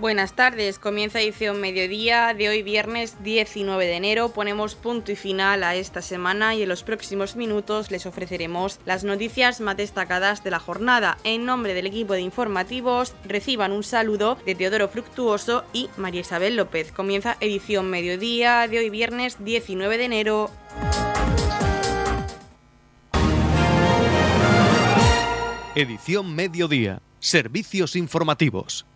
Buenas tardes, comienza edición mediodía de hoy viernes 19 de enero. Ponemos punto y final a esta semana y en los próximos minutos les ofreceremos las noticias más destacadas de la jornada. En nombre del equipo de informativos reciban un saludo de Teodoro Fructuoso y María Isabel López. Comienza edición mediodía de hoy viernes 19 de enero. Edición mediodía. Servicios informativos.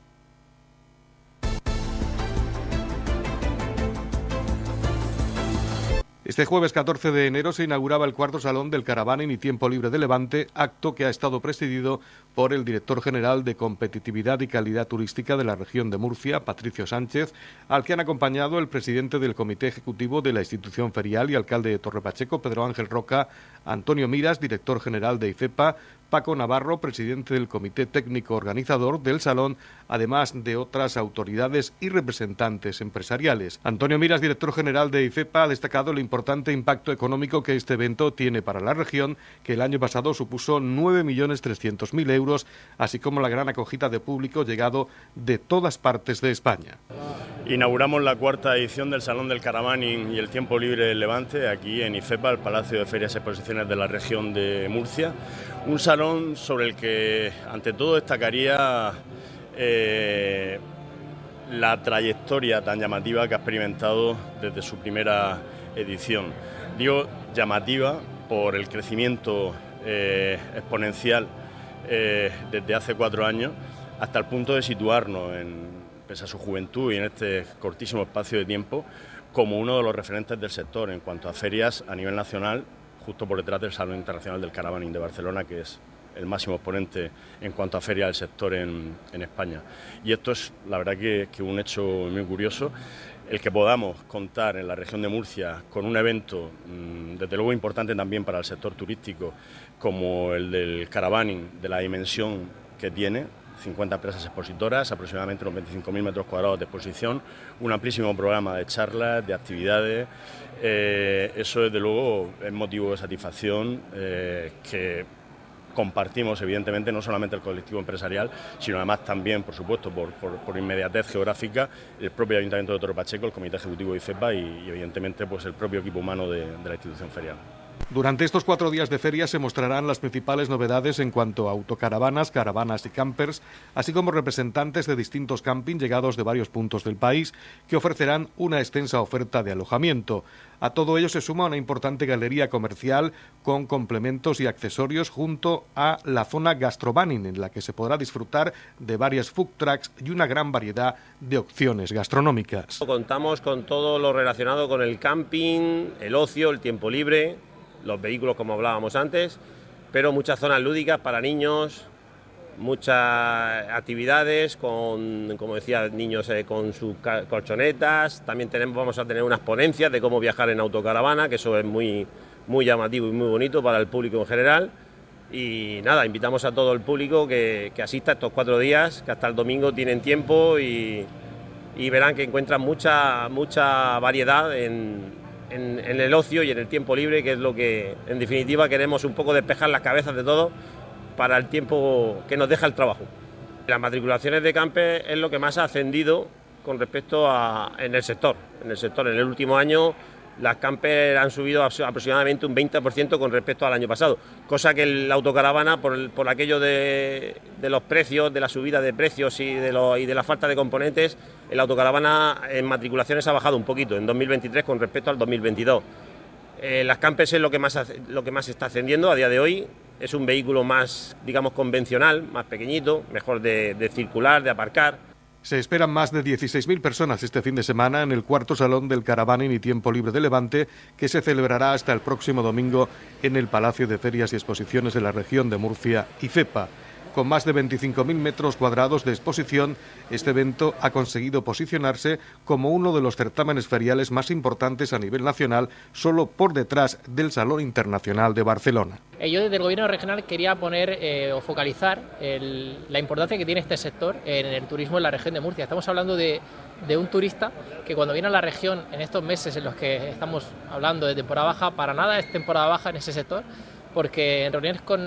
Este jueves 14 de enero se inauguraba el cuarto salón del Caravaning y Tiempo Libre de Levante, acto que ha estado presidido por el director general de Competitividad y Calidad Turística de la región de Murcia, Patricio Sánchez, al que han acompañado el presidente del Comité Ejecutivo de la institución ferial y alcalde de Torrepacheco, Pedro Ángel Roca, Antonio Miras, director general de IFEPA, Paco Navarro, presidente del Comité Técnico Organizador del Salón, además de otras autoridades y representantes empresariales. Antonio Miras, director general de IFEPA, ha destacado el importante impacto económico que este evento tiene para la región, que el año pasado supuso 9.300.000 euros, así como la gran acogida de público llegado de todas partes de España. Inauguramos la cuarta edición del Salón del Caravaning y el Tiempo Libre del Levante aquí en IFEPA, el Palacio de Ferias y Exposiciones de la región de Murcia. Un salón sobre el que ante todo destacaría eh, la trayectoria tan llamativa que ha experimentado desde su primera edición. Digo llamativa por el crecimiento eh, exponencial eh, desde hace cuatro años hasta el punto de situarnos, en, pese a su juventud y en este cortísimo espacio de tiempo, como uno de los referentes del sector en cuanto a ferias a nivel nacional justo por detrás del Salón Internacional del Caravaning de Barcelona, que es el máximo exponente en cuanto a feria del sector en, España. Y esto es, la verdad, que, un hecho muy curioso. El que podamos contar en la región de Murcia con un evento, mm, desde luego importante también para el sector turístico, como el del caravaning, de la dimensión que tiene, 50 empresas expositoras, aproximadamente unos 25.000 metros cuadrados de exposición, un amplísimo programa de charlas, de actividades. Eh, eso, desde luego, es motivo de satisfacción eh, que compartimos, evidentemente, no solamente el colectivo empresarial, sino además también, por supuesto, por, inmediatez geográfica, el propio Ayuntamiento de Toro Pacheco, el Comité Ejecutivo de IFEPA y, evidentemente, pues el propio equipo humano de la institución ferial. Durante estos cuatro días de feria se mostrarán las principales novedades en cuanto a autocaravanas, caravanas y campers, así como representantes de distintos campings llegados de varios puntos del país que ofrecerán una extensa oferta de alojamiento. A todo ello se suma una importante galería comercial con complementos y accesorios junto a la zona gastrobaning en la que se podrá disfrutar de varias food trucks y una gran variedad de opciones gastronómicas. Contamos con todo lo relacionado con el camping, el ocio, el tiempo libre los vehículos como hablábamos antes, pero muchas zonas lúdicas para niños, muchas actividades con, como decía, niños eh, con sus colchonetas. También tenemos, vamos a tener unas ponencias de cómo viajar en autocaravana, que eso es muy, muy llamativo y muy bonito para el público en general. Y nada, invitamos a todo el público que, que asista estos cuatro días, que hasta el domingo tienen tiempo y, y verán que encuentran mucha, mucha variedad en, en, el ocio y en el tiempo libre, que es lo que en definitiva queremos un poco despejar las cabezas de todo para el tiempo que nos deja el trabajo. Las matriculaciones de camper es lo que más ha ascendido con respecto a en el sector. En el sector, en el último año las camper han subido aproximadamente un 20% con respecto al año pasado, cosa que la autocaravana, por, por aquello de, los precios, de la subida de precios y de, de la falta de componentes, la autocaravana en matriculaciones ha bajado un poquito en 2023 con respecto al 2022. Eh, las campers es lo que, más, lo que más está ascendiendo a día de hoy, es un vehículo más, digamos, convencional, más pequeñito, mejor de circular, de aparcar se esperan más de 16.000 personas este fin de semana en el cuarto salón del Caravaning y Tiempo Libre de Levante, que se celebrará hasta el próximo domingo en el Palacio de Ferias y Exposiciones de la región de Murcia y FEPA. Con más de 25.000 metros cuadrados de exposición, este evento ha conseguido posicionarse como uno de los certámenes feriales más importantes a nivel nacional, solo por detrás del Salón Internacional de Barcelona. Eh, yo desde el Gobierno regional quería poner eh, o focalizar la importancia que tiene este sector en el turismo en la región de Murcia. Estamos hablando de, de un turista que cuando viene a la región en estos meses en los que estamos hablando de temporada baja, para nada es temporada baja en ese sector porque en reuniones con,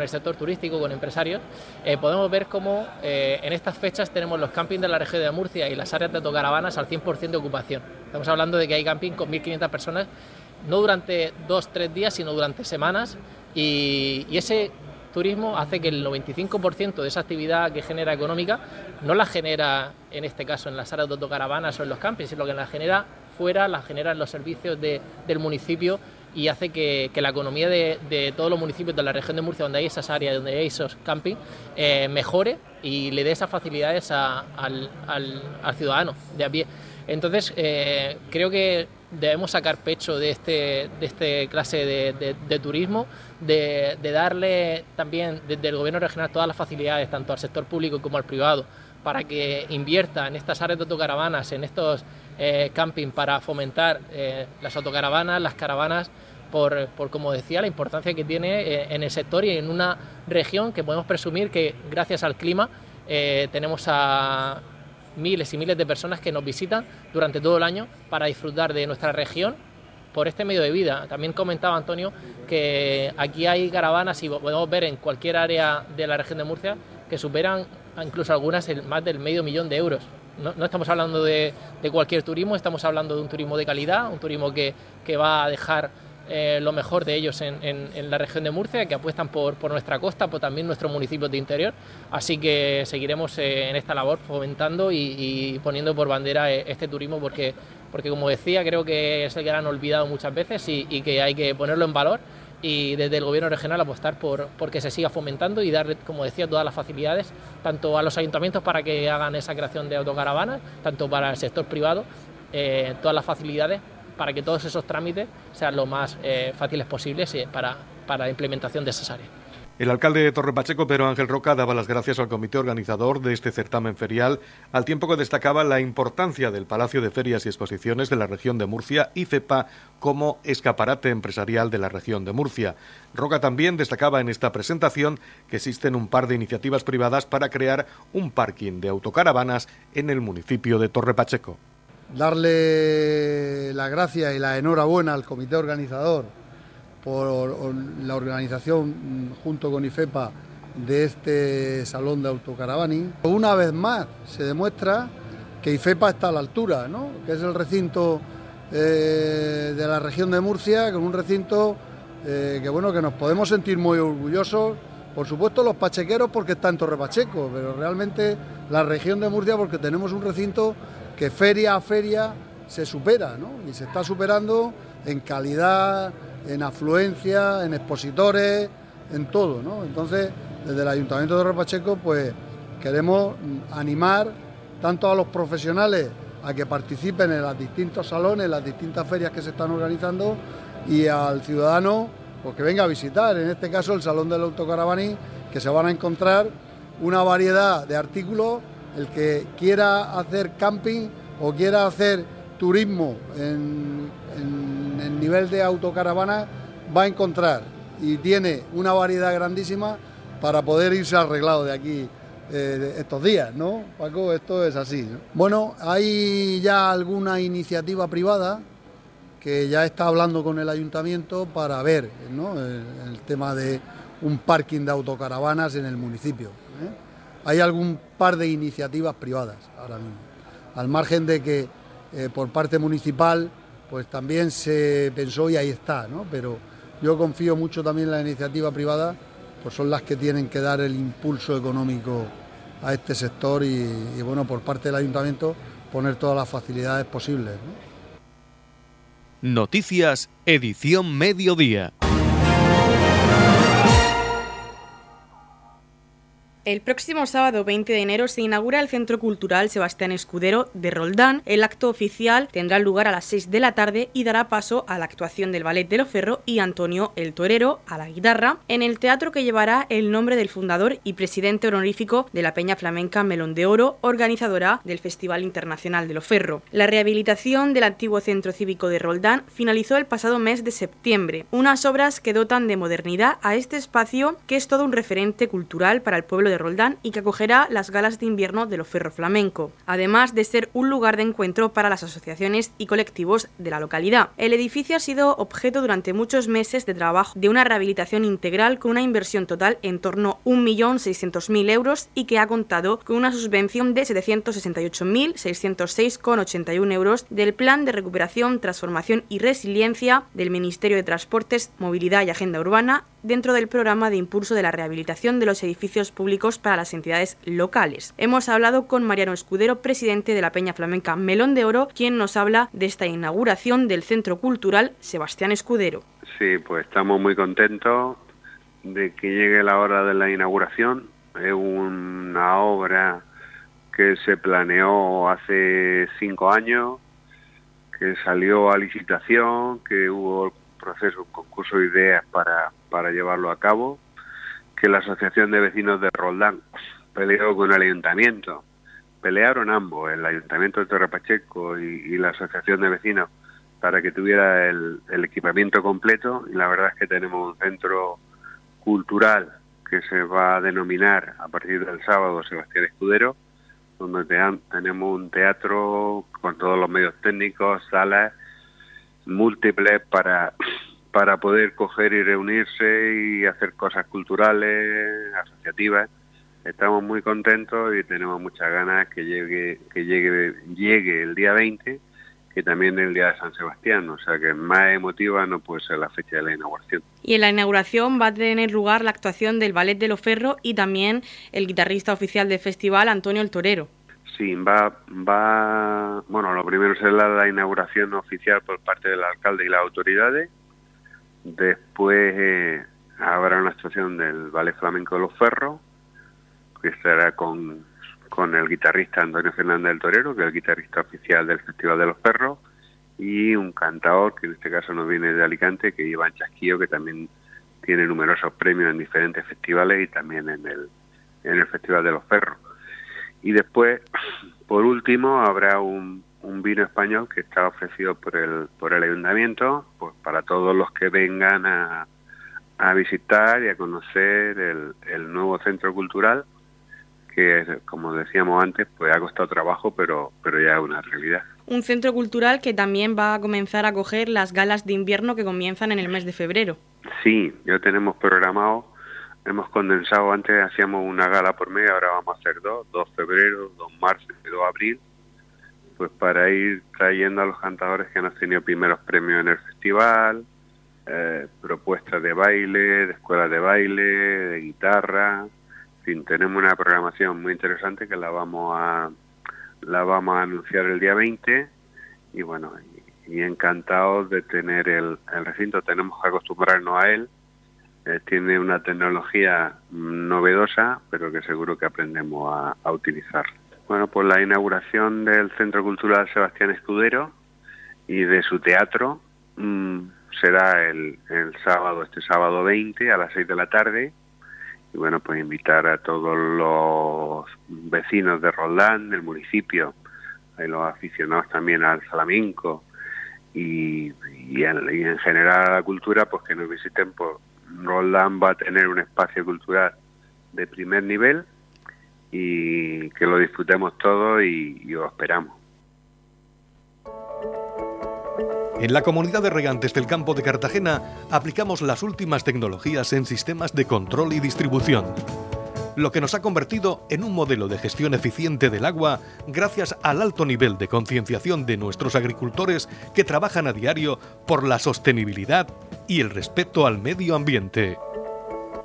el sector turístico, con empresarios, eh, podemos ver cómo eh, en estas fechas tenemos los campings de la región de Murcia y las áreas de autocaravanas al 100% de ocupación. Estamos hablando de que hay camping con 1.500 personas, no durante dos, tres días, sino durante semanas, y, y ese turismo hace que el 95% de esa actividad que genera económica no la genera, en este caso, en las áreas de autocaravanas o en los campings, sino que la genera fuera, la genera en los servicios del municipio y hace que, la economía de, todos los municipios de la región de Murcia, donde hay esas áreas, donde hay esos campings, eh, mejore y le dé esas facilidades al, ciudadano de a pie. Entonces, eh, creo que debemos sacar pecho de este, de este clase de, turismo, de, darle también desde el gobierno regional todas las facilidades, tanto al sector público como al privado, para que invierta en estas áreas de autocaravanas, en estos eh, camping para fomentar eh, las autocaravanas, las caravanas, por, como decía, la importancia que tiene eh, en el sector y en una región que podemos presumir que gracias al clima tenemos a miles y miles de personas que nos visitan durante todo el año para disfrutar de nuestra región por este medio de vida. También comentaba Antonio que aquí hay caravanas y podemos ver en cualquier área de la región de Murcia que superan incluso algunas el, más del medio millón de euros no, estamos hablando de, cualquier turismo, estamos hablando de un turismo de calidad, un turismo que, va a dejar eh, lo mejor de ellos en, la región de Murcia, que apuestan por, nuestra costa, por también nuestros municipios de interior. Así que seguiremos eh, en esta labor fomentando y, poniendo por bandera eh, este turismo porque, porque, como decía, creo que es el gran olvidado muchas veces y que hay que ponerlo en valor y desde el gobierno regional apostar por, que se siga fomentando y darle, como decía, todas las facilidades, tanto a los ayuntamientos para que hagan esa creación de autocaravanas, tanto para el sector privado, eh, todas las facilidades para que todos esos trámites sean lo más eh, fáciles posibles para, para la implementación de esas áreas. El alcalde de Torre Pacheco, Pedro Ángel Roca, daba las gracias al comité organizador de este certamen ferial, al tiempo que destacaba la importancia del Palacio de Ferias y Exposiciones de la región de Murcia y CEPA como escaparate empresarial de la región de Murcia. Roca también destacaba en esta presentación que existen un par de iniciativas privadas para crear un parking de autocaravanas en el municipio de Torre Pacheco. Darle la gracia y la enhorabuena al comité organizador por la organización mm, junto con IFEPA de este salón de autocaravaning. Una vez más se demuestra que IFEPA está a la altura, ¿no? que es el recinto eh, de la región de Murcia, con un recinto eh, que bueno que nos podemos sentir muy orgullosos, por supuesto los pachequeros porque está en Torre Pacheco, pero realmente la región de Murcia porque tenemos un recinto que feria a feria se supera, y se está superando en calidad en afluencia, en expositores, en todo, ¿no? Entonces, desde el Ayuntamiento de Repacheco, pues queremos animar tanto a los profesionales a que participen en los distintos salones, las distintas ferias que se están organizando y al ciudadano pues que venga a visitar, en este caso el Salón del Autocaravaní, que se van a encontrar una variedad de artículos, el que quiera hacer camping o quiera hacer turismo en, el nivel de autocaravana va a encontrar y tiene una variedad grandísima para poder irse arreglado de aquí eh, estos días, ¿no? Paco, esto es así. Bueno, hay ya alguna iniciativa privada que ya está hablando con el ayuntamiento para ver el, tema de un parking de autocaravanas en el municipio. ¿eh? Hay algún par de iniciativas privadas ahora mismo, al margen de que eh, por parte municipal, pues también se pensó y ahí está, ¿no? Pero yo confío mucho también en la iniciativa privada, pues son las que tienen que dar el impulso económico a este sector y, bueno, por parte del ayuntamiento poner todas las facilidades posibles. Noticias, edición mediodía. El próximo sábado 20 de enero se inaugura el Centro Cultural Sebastián Escudero de Roldán. El acto oficial tendrá lugar a las 6 de la tarde y dará paso a la actuación del Ballet de Loferro y Antonio el Torero a la guitarra en el teatro que llevará el nombre del fundador y presidente honorífico de la Peña Flamenca Melón de Oro, organizadora del Festival Internacional de Loferro. La rehabilitación del antiguo Centro Cívico de Roldán finalizó el pasado mes de septiembre, unas obras que dotan de modernidad a este espacio que es todo un referente cultural para el pueblo de Roldán y que acogerá las galas de invierno de Ferro Flamenco, además de ser un lugar de encuentro para las asociaciones y colectivos de la localidad. El edificio ha sido objeto durante muchos meses de trabajo de una rehabilitación integral con una inversión total en torno a 1.600.000 euros y que ha contado con una subvención de 768.606,81 euros del Plan de Recuperación, Transformación y Resiliencia del Ministerio de Transportes, Movilidad y Agenda Urbana dentro del programa de impulso de la rehabilitación de los edificios públicos para las entidades locales. Hemos hablado con Mariano Escudero, presidente de la Peña Flamenca Melón de Oro, quien nos habla de esta inauguración del Centro Cultural Sebastián Escudero. Sí, pues estamos muy contentos de que llegue la hora de la inauguración. Es una obra que se planeó hace cinco años, que salió a licitación, que hubo proceso, un concurso de ideas para, para llevarlo a cabo, que la Asociación de Vecinos de Roldán peleó con el ayuntamiento. Pelearon ambos, el ayuntamiento de Torre Pacheco y, la Asociación de Vecinos, para que tuviera el, equipamiento completo y la verdad es que tenemos un centro cultural que se va a denominar a partir del sábado Sebastián Escudero, donde tenemos un teatro con todos los medios técnicos, salas múltiples para, para poder coger y reunirse y hacer cosas culturales, asociativas. Estamos muy contentos y tenemos muchas ganas que llegue, que llegue, llegue el día 20, que también el día de San Sebastián, o sea que más emotiva no puede ser la fecha de la inauguración. Y en la inauguración va a tener lugar la actuación del Ballet de Loferro y también el guitarrista oficial del festival, Antonio el Torero. Sí, va, va, bueno, lo primero será la inauguración oficial por parte del alcalde y las autoridades. Después eh, habrá una actuación del Ballet Flamenco de los Ferros, que estará con, con el guitarrista Antonio Fernández del Torero, que es el guitarrista oficial del Festival de los Ferros, y un cantador, que en este caso nos viene de Alicante, que Iván Chasquillo, que también tiene numerosos premios en diferentes festivales y también en el, en el Festival de los Ferros. Y después, por último, habrá un, vino español que está ofrecido por el, por el ayuntamiento pues para todos los que vengan a, a visitar y a conocer el, el nuevo centro cultural que como decíamos antes pues ha costado trabajo pero pero ya es una realidad. Un centro cultural que también va a comenzar a coger las galas de invierno que comienzan en el mes de febrero. Sí ya tenemos programado hemos condensado, antes hacíamos una gala por mes, ahora vamos a hacer dos, dos febrero, dos marzo y dos abril, pues para ir trayendo a los cantadores que han tenido primeros premios en el festival, eh, propuestas de baile, de escuelas de baile, de guitarra, en fin, tenemos una programación muy interesante que la vamos a la vamos a anunciar el día 20 y bueno, y, encantados de tener el, el recinto, tenemos que acostumbrarnos a él, eh, tiene una tecnología novedosa, pero que seguro que aprendemos a, utilizar. Bueno, pues la inauguración del Centro Cultural Sebastián Escudero y de su teatro mm, será el, el, sábado, este sábado 20 a las 6 de la tarde. Y bueno, pues invitar a todos los vecinos de Roldán, del municipio, a los aficionados también al flamenco y, y, en, y en general a la cultura, pues que nos visiten por, Roland va a tener un espacio cultural de primer nivel y que lo disfrutemos todos y, y os esperamos. En la comunidad de regantes del campo de Cartagena aplicamos las últimas tecnologías en sistemas de control y distribución lo que nos ha convertido en un modelo de gestión eficiente del agua gracias al alto nivel de concienciación de nuestros agricultores que trabajan a diario por la sostenibilidad y el respeto al medio ambiente.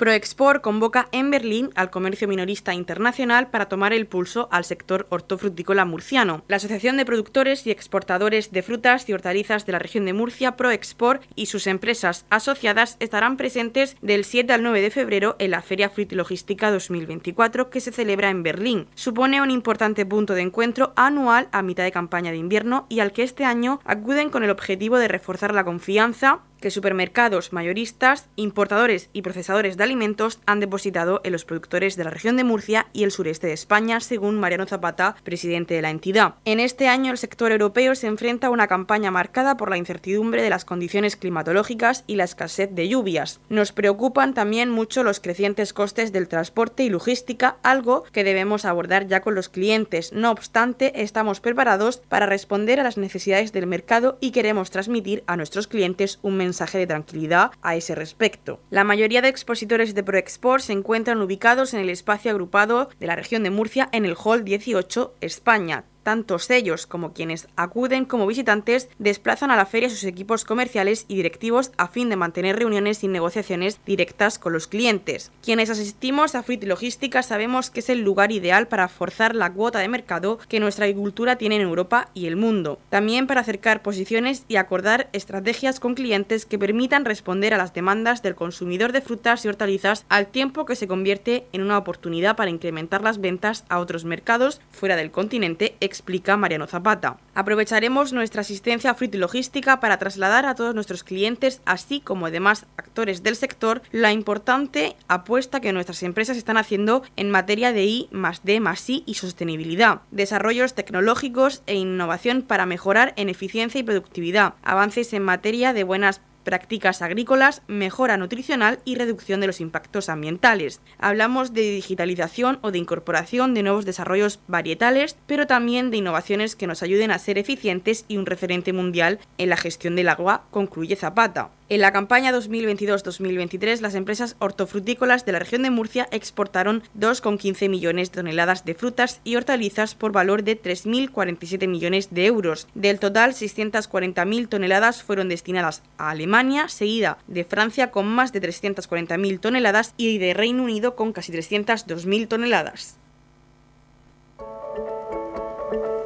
ProExport convoca en Berlín al comercio minorista internacional para tomar el pulso al sector hortofrutícola murciano. La Asociación de Productores y Exportadores de Frutas y Hortalizas de la región de Murcia, ProExport, y sus empresas asociadas estarán presentes del 7 al 9 de febrero en la Feria Logística 2024 que se celebra en Berlín. Supone un importante punto de encuentro anual a mitad de campaña de invierno y al que este año acuden con el objetivo de reforzar la confianza que supermercados, mayoristas, importadores y procesadores de alimentos han depositado en los productores de la región de Murcia y el sureste de España, según Mariano Zapata, presidente de la entidad. En este año el sector europeo se enfrenta a una campaña marcada por la incertidumbre de las condiciones climatológicas y la escasez de lluvias. Nos preocupan también mucho los crecientes costes del transporte y logística, algo que debemos abordar ya con los clientes. No obstante, estamos preparados para responder a las necesidades del mercado y queremos transmitir a nuestros clientes un mensaje de tranquilidad a ese respecto. La mayoría de expositores de ProExport se encuentran ubicados en el espacio agrupado de la región de Murcia en el Hall 18 España, tantos ellos como quienes acuden como visitantes desplazan a la feria sus equipos comerciales y directivos a fin de mantener reuniones y negociaciones directas con los clientes. Quienes asistimos a Fruit Logística sabemos que es el lugar ideal para forzar la cuota de mercado que nuestra agricultura tiene en Europa y el mundo. También para acercar posiciones y acordar estrategias con clientes que permitan responder a las demandas del consumidor de frutas y hortalizas al tiempo que se convierte en una oportunidad para incrementar las ventas a otros mercados fuera del continente explica Mariano Zapata. Aprovecharemos nuestra asistencia a Logística para trasladar a todos nuestros clientes, así como demás actores del sector, la importante apuesta que nuestras empresas están haciendo en materia de I más D más I y sostenibilidad, desarrollos tecnológicos e innovación para mejorar en eficiencia y productividad, avances en materia de buenas prácticas agrícolas, mejora nutricional y reducción de los impactos ambientales. Hablamos de digitalización o de incorporación de nuevos desarrollos varietales, pero también de innovaciones que nos ayuden a ser eficientes y un referente mundial en la gestión del agua, concluye Zapata. En la campaña 2022-2023, las empresas hortofrutícolas de la región de Murcia exportaron 2,15 millones de toneladas de frutas y hortalizas por valor de 3.047 millones de euros. Del total, 640.000 toneladas fueron destinadas a Alemania, seguida de Francia con más de 340.000 toneladas y de Reino Unido con casi 302.000 toneladas.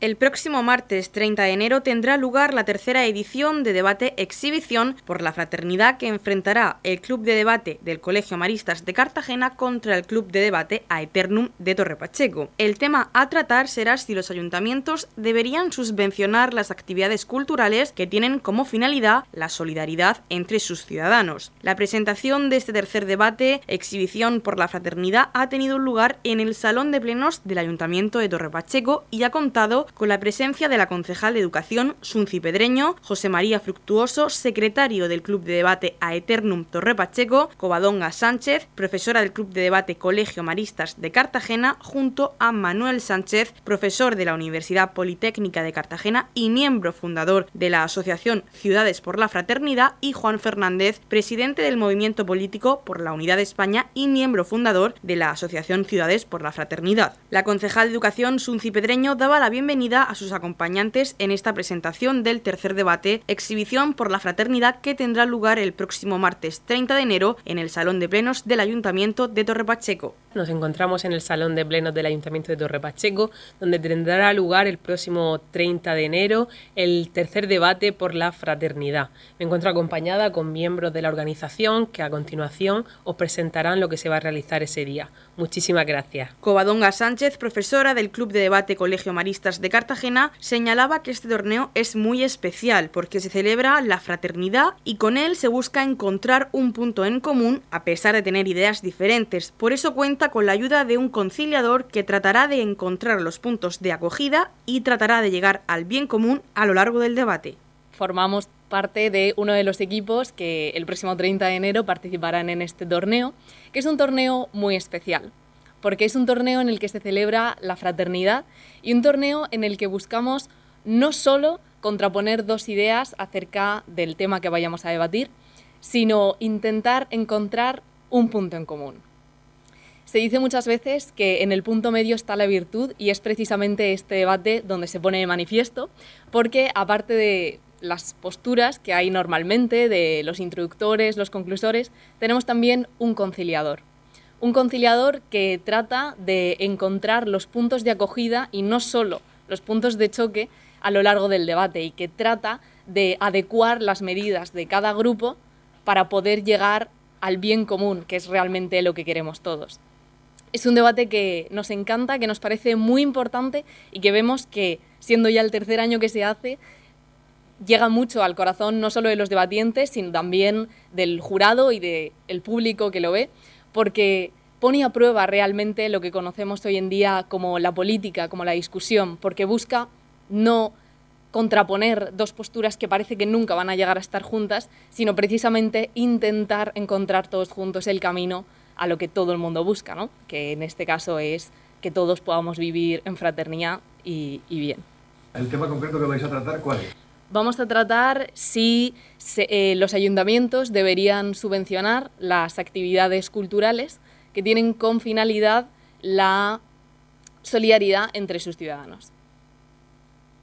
El próximo martes 30 de enero tendrá lugar la tercera edición de debate exhibición por la fraternidad que enfrentará el Club de Debate del Colegio Maristas de Cartagena contra el Club de Debate Aeternum de Torre Pacheco. El tema a tratar será si los ayuntamientos deberían subvencionar las actividades culturales que tienen como finalidad la solidaridad entre sus ciudadanos. La presentación de este tercer debate exhibición por la fraternidad ha tenido lugar en el Salón de Plenos del Ayuntamiento de Torre Pacheco y ha contado con la presencia de la concejal de Educación, Sunci Pedreño, José María Fructuoso, secretario del Club de Debate Aeternum Torre Pacheco, Covadonga Sánchez, profesora del Club de Debate Colegio Maristas de Cartagena, junto a Manuel Sánchez, profesor de la Universidad Politécnica de Cartagena y miembro fundador de la Asociación Ciudades por la Fraternidad, y Juan Fernández, presidente del Movimiento Político por la Unidad de España y miembro fundador de la Asociación Ciudades por la Fraternidad. La concejal de Educación, Sunci Pedreño, daba la bienvenida a sus acompañantes en esta presentación del tercer debate Exhibición por la Fraternidad que tendrá lugar el próximo martes 30 de enero en el Salón de Plenos del Ayuntamiento de Torre Pacheco. Nos encontramos en el Salón de Plenos del Ayuntamiento de Torre Pacheco, donde tendrá lugar el próximo 30 de enero el tercer debate por la fraternidad. Me encuentro acompañada con miembros de la organización que a continuación os presentarán lo que se va a realizar ese día. Muchísimas gracias. Covadonga Sánchez, profesora del Club de Debate Colegio Maristas de Cartagena, señalaba que este torneo es muy especial porque se celebra la fraternidad y con él se busca encontrar un punto en común a pesar de tener ideas diferentes. Por eso cuenta con la ayuda de un conciliador que tratará de encontrar los puntos de acogida y tratará de llegar al bien común a lo largo del debate. Formamos parte de uno de los equipos que el próximo 30 de enero participarán en este torneo, que es un torneo muy especial, porque es un torneo en el que se celebra la fraternidad y un torneo en el que buscamos no solo contraponer dos ideas acerca del tema que vayamos a debatir, sino intentar encontrar un punto en común. Se dice muchas veces que en el punto medio está la virtud y es precisamente este debate donde se pone de manifiesto, porque aparte de las posturas que hay normalmente de los introductores, los conclusores, tenemos también un conciliador. Un conciliador que trata de encontrar los puntos de acogida y no solo los puntos de choque a lo largo del debate y que trata de adecuar las medidas de cada grupo para poder llegar al bien común, que es realmente lo que queremos todos. Es un debate que nos encanta, que nos parece muy importante y que vemos que, siendo ya el tercer año que se hace, llega mucho al corazón no solo de los debatientes, sino también del jurado y del público que lo ve, porque pone a prueba realmente lo que conocemos hoy en día como la política, como la discusión, porque busca no contraponer dos posturas que parece que nunca van a llegar a estar juntas, sino precisamente intentar encontrar todos juntos el camino a lo que todo el mundo busca, ¿no? que en este caso es que todos podamos vivir en fraternidad y, bien. ¿El tema concreto que vais a tratar cuál es? Vamos a tratar si eh, los ayuntamientos deberían subvencionar las actividades culturales que tienen con finalidad la solidaridad entre sus ciudadanos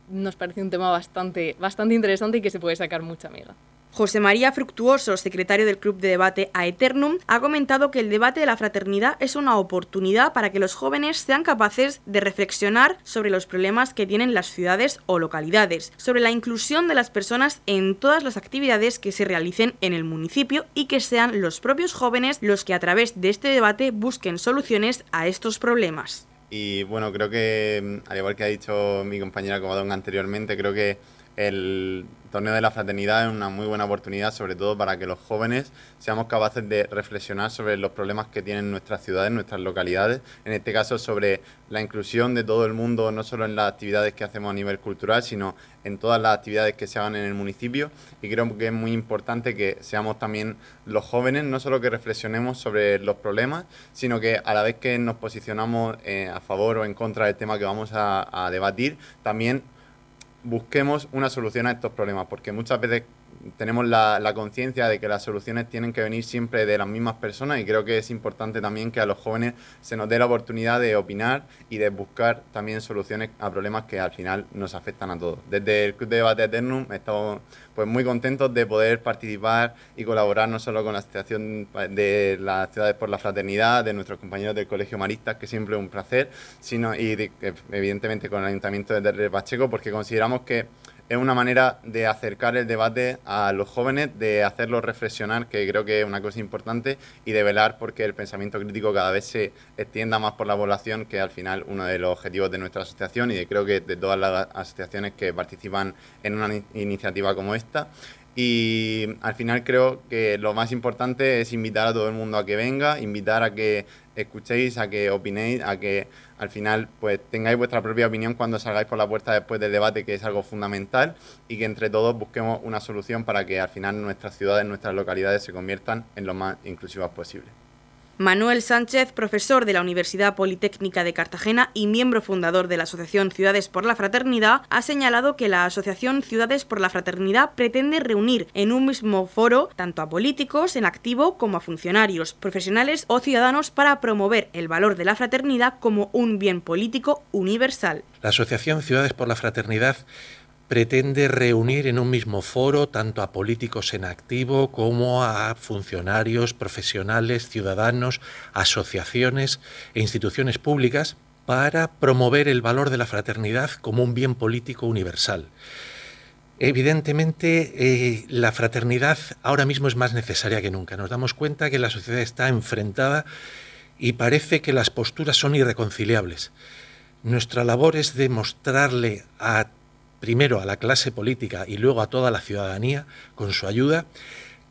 nos parece un tema bastante, bastante interesante y que se puede sacar mucha amiga. José María Fructuoso, secretario del Club de Debate Aeternum, ha comentado que el debate de la fraternidad es una oportunidad para que los jóvenes sean capaces de reflexionar sobre los problemas que tienen las ciudades o localidades, sobre la inclusión de las personas en todas las actividades que se realicen en el municipio y que sean los propios jóvenes los que a través de este debate busquen soluciones a estos problemas. Y bueno, creo que, al igual que ha dicho mi compañera Covadonga anteriormente, creo que el torneo de la fraternidad es una muy buena oportunidad, sobre todo para que los jóvenes seamos capaces de reflexionar sobre los problemas que tienen nuestras ciudades, nuestras localidades, en este caso sobre la inclusión de todo el mundo, no solo en las actividades que hacemos a nivel cultural, sino en todas las actividades que se hagan en el municipio. Y creo que es muy importante que seamos también los jóvenes, no solo que reflexionemos sobre los problemas, sino que a la vez que nos posicionamos eh, a favor o en contra del tema que vamos a debatir, también busquemos una solución a estos problemas, porque muchas veces tenemos la, la conciencia de que las soluciones tienen que venir siempre de las mismas personas y creo que es importante también que a los jóvenes se nos dé la oportunidad de opinar y de buscar también soluciones a problemas que al final nos afectan a todos. Desde el Club de Debate Eternum estamos pues muy contentos de poder participar y colaborar no solo con la Asociación de las Ciudades por la Fraternidad, de nuestros compañeros del Colegio Maristas, que siempre es un placer, sino y evidentemente con el Ayuntamiento de Terre Pacheco, porque consideramos que es una manera de acercar el debate a los jóvenes, de hacerlos reflexionar, que creo que es una cosa importante, y de velar porque el pensamiento crítico cada vez se extienda más por la población, que al final uno de los objetivos de nuestra asociación y creo que de todas las asociaciones que participan en una iniciativa como esta. Y al final creo que lo más importante es invitar a todo el mundo a que venga, invitar a que escuchéis, a que opinéis, a que al final pues tengáis vuestra propia opinión cuando salgáis por la puerta después del debate, que es algo fundamental, y que entre todos busquemos una solución para que al final nuestras ciudades, nuestras localidades se conviertan en lo más inclusivas posible. Manuel Sánchez, profesor de la Universidad Politécnica de Cartagena y miembro fundador de la Asociación Ciudades por la Fraternidad, ha señalado que la Asociación Ciudades por la Fraternidad pretende reunir en un mismo foro tanto a políticos en activo como a funcionarios, profesionales o ciudadanos para promover el valor de la fraternidad como un bien político universal. La Asociación Ciudades por la Fraternidad pretende reunir en un mismo foro tanto a políticos en activo como a funcionarios, profesionales, ciudadanos, asociaciones e instituciones públicas para promover el valor de la fraternidad como un bien político universal. Evidentemente, eh, la fraternidad ahora mismo es más necesaria que nunca. Nos damos cuenta que la sociedad está enfrentada y parece que las posturas son irreconciliables. Nuestra labor es demostrarle a primero a la clase política y luego a toda la ciudadanía, con su ayuda,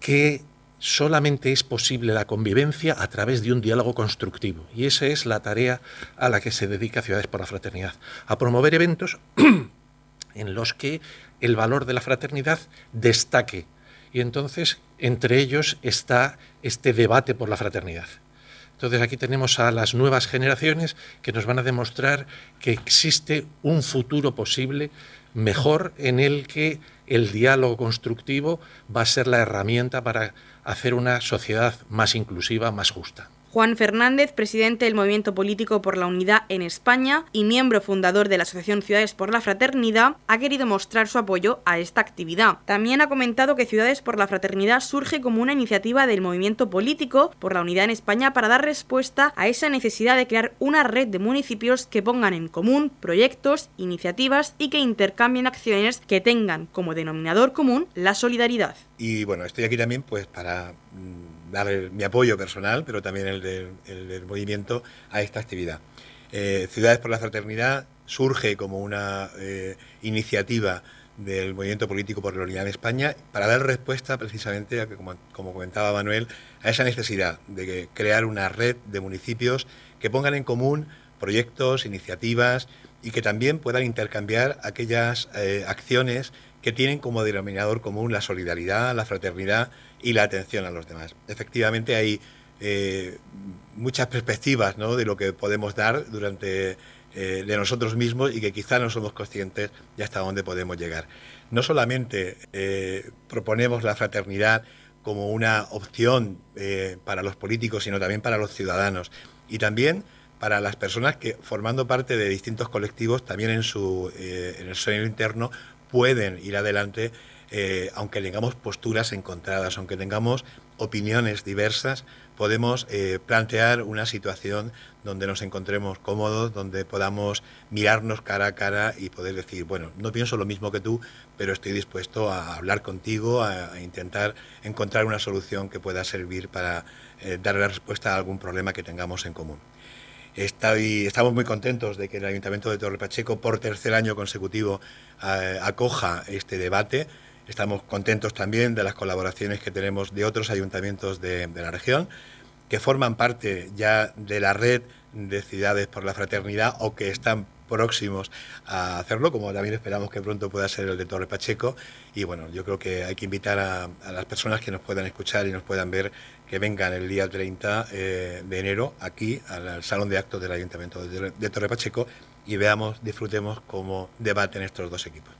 que solamente es posible la convivencia a través de un diálogo constructivo. Y esa es la tarea a la que se dedica Ciudades por la Fraternidad, a promover eventos en los que el valor de la fraternidad destaque. Y entonces, entre ellos está este debate por la fraternidad. Entonces aquí tenemos a las nuevas generaciones que nos van a demostrar que existe un futuro posible mejor en el que el diálogo constructivo va a ser la herramienta para hacer una sociedad más inclusiva, más justa. Juan Fernández, presidente del Movimiento Político por la Unidad en España y miembro fundador de la Asociación Ciudades por la Fraternidad, ha querido mostrar su apoyo a esta actividad. También ha comentado que Ciudades por la Fraternidad surge como una iniciativa del movimiento político por la Unidad en España para dar respuesta a esa necesidad de crear una red de municipios que pongan en común proyectos, iniciativas y que intercambien acciones que tengan como denominador común la solidaridad. Y bueno, estoy aquí también pues para dar mi apoyo personal, pero también el del, movimiento a esta actividad. Eh, Ciudades por la Fraternidad surge como una eh, iniciativa del movimiento político por la unidad en España para dar respuesta precisamente, a que, como, como, comentaba Manuel, a esa necesidad de crear una red de municipios que pongan en común proyectos, iniciativas y que también puedan intercambiar aquellas eh, acciones que tienen como denominador común la solidaridad, la fraternidad y la atención a los demás. Efectivamente hay eh, muchas perspectivas ¿no? de lo que podemos dar durante eh, de nosotros mismos y que quizá no somos conscientes de hasta dónde podemos llegar. No solamente eh, proponemos la fraternidad como una opción para los políticos, sino también para los ciudadanos y también para las personas que, formando parte de distintos colectivos, también en su, en el sueño interno, pueden ir adelante eh, aunque tengamos posturas encontradas, aunque tengamos opiniones diversas, podemos eh, plantear una situación donde nos encontremos cómodos, donde podamos mirarnos cara a cara y poder decir, bueno, no pienso lo mismo que tú, pero estoy dispuesto a hablar contigo, a, intentar encontrar una solución que pueda servir para eh, dar la respuesta a algún problema que tengamos en común. estamos muy contentos de que el Ayuntamiento de Torre Pacheco, por tercer año consecutivo, acoja este debate. Estamos contentos también de las colaboraciones que tenemos de otros ayuntamientos de, la región, que forman parte ya de la red de ciudades por la fraternidad o que están próximos a hacerlo, como también esperamos que pronto pueda ser el de Torre Pacheco. Y bueno, yo creo que hay que invitar a, las personas que nos puedan escuchar y nos puedan ver que vengan el día 30 eh, de enero aquí al, Salón de Actos del Ayuntamiento de, de Torre Pacheco y veamos, disfrutemos cómo debaten estos dos equipos.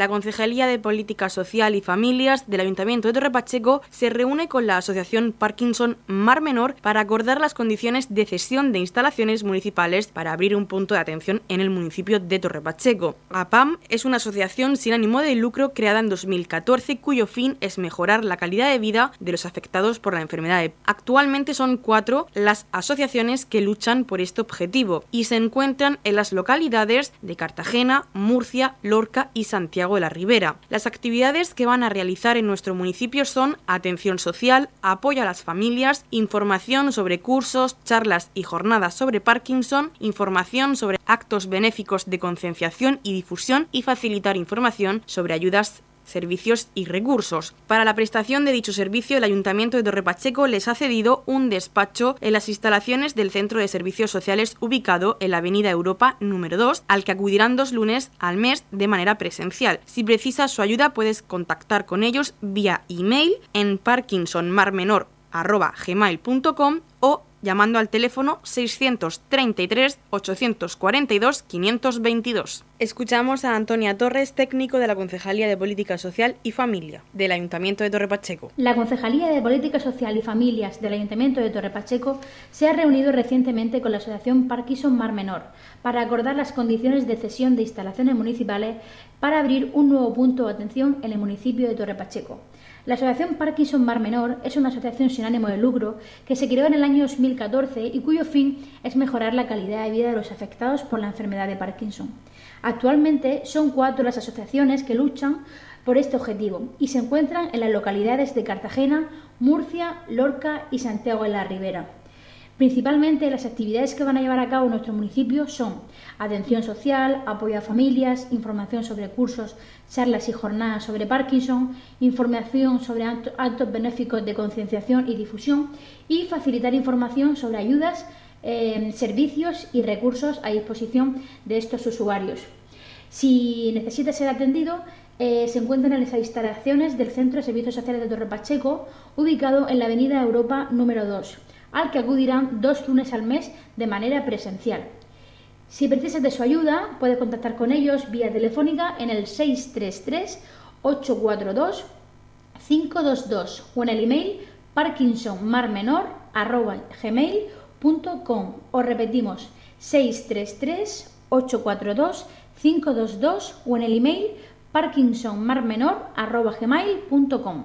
La Concejalía de Política Social y Familias del Ayuntamiento de Torre Pacheco se reúne con la Asociación Parkinson Mar Menor para acordar las condiciones de cesión de instalaciones municipales para abrir un punto de atención en el municipio de Torre Pacheco. APAM es una asociación sin ánimo de lucro creada en 2014 cuyo fin es mejorar la calidad de vida de los afectados por la enfermedad. Actualmente son cuatro las asociaciones que luchan por este objetivo y se encuentran en las localidades de Cartagena, Murcia, Lorca y Santiago de la Ribera. Las actividades que van a realizar en nuestro municipio son atención social, apoyo a las familias, información sobre cursos, charlas y jornadas sobre Parkinson, información sobre actos benéficos de concienciación y difusión y facilitar información sobre ayudas servicios y recursos. Para la prestación de dicho servicio, el Ayuntamiento de Torrepacheco les ha cedido un despacho en las instalaciones del Centro de Servicios Sociales ubicado en la Avenida Europa número 2, al que acudirán dos lunes al mes de manera presencial. Si precisas su ayuda, puedes contactar con ellos vía email en parkinsonmarmenor.gmail.com o llamando al teléfono 633 842 522. Escuchamos a Antonia Torres, técnico de la Concejalía de Política Social y Familia del Ayuntamiento de Torre Pacheco. La Concejalía de Política Social y Familias del Ayuntamiento de Torre Pacheco se ha reunido recientemente con la Asociación Parkinson Mar Menor para acordar las condiciones de cesión de instalaciones municipales para abrir un nuevo punto de atención en el municipio de Torre Pacheco. La Asociación Parkinson Mar Menor es una asociación sin ánimo de lucro que se creó en el año 2014 y cuyo fin es mejorar la calidad de vida de los afectados por la enfermedad de Parkinson. Actualmente son cuatro las asociaciones que luchan por este objetivo y se encuentran en las localidades de Cartagena, Murcia, Lorca y Santiago de la Ribera. Principalmente las actividades que van a llevar a cabo nuestro municipio son atención social, apoyo a familias, información sobre cursos, charlas y jornadas sobre Parkinson, información sobre actos benéficos de concienciación y difusión y facilitar información sobre ayudas, eh, servicios y recursos a disposición de estos usuarios. Si necesita ser atendido, eh, se encuentran en las instalaciones del Centro de Servicios Sociales de Torre Pacheco, ubicado en la Avenida Europa número 2 al que acudirán dos lunes al mes de manera presencial. Si precisas de su ayuda, puedes contactar con ellos vía telefónica en el 633 842 522 o en el email parkinsonmarmenor.gmail.com o repetimos 633 842 522 o en el email parkinsonmarmenor.gmail.com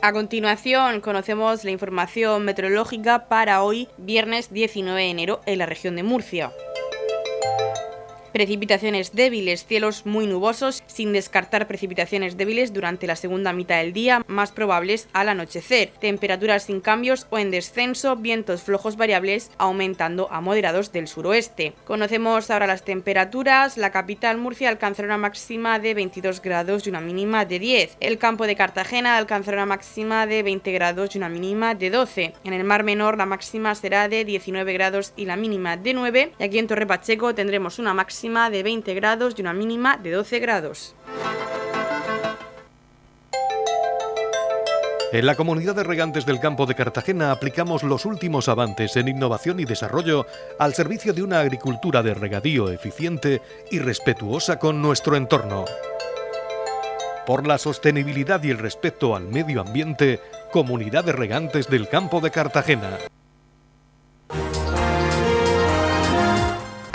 A continuación, conocemos la información meteorológica para hoy, viernes 19 de enero, en la región de Murcia. Precipitaciones débiles, cielos muy nubosos, sin descartar precipitaciones débiles durante la segunda mitad del día, más probables al anochecer. Temperaturas sin cambios o en descenso, vientos flojos variables aumentando a moderados del suroeste. Conocemos ahora las temperaturas. La capital Murcia alcanzará una máxima de 22 grados y una mínima de 10. El campo de Cartagena alcanzará una máxima de 20 grados y una mínima de 12. En el Mar Menor la máxima será de 19 grados y la mínima de 9. Y aquí en Torre Pacheco tendremos una de 20 grados y una mínima de 12 grados. En la comunidad de regantes del campo de Cartagena aplicamos los últimos avances en innovación y desarrollo al servicio de una agricultura de regadío eficiente y respetuosa con nuestro entorno. Por la sostenibilidad y el respeto al medio ambiente, Comunidad de Regantes del Campo de Cartagena.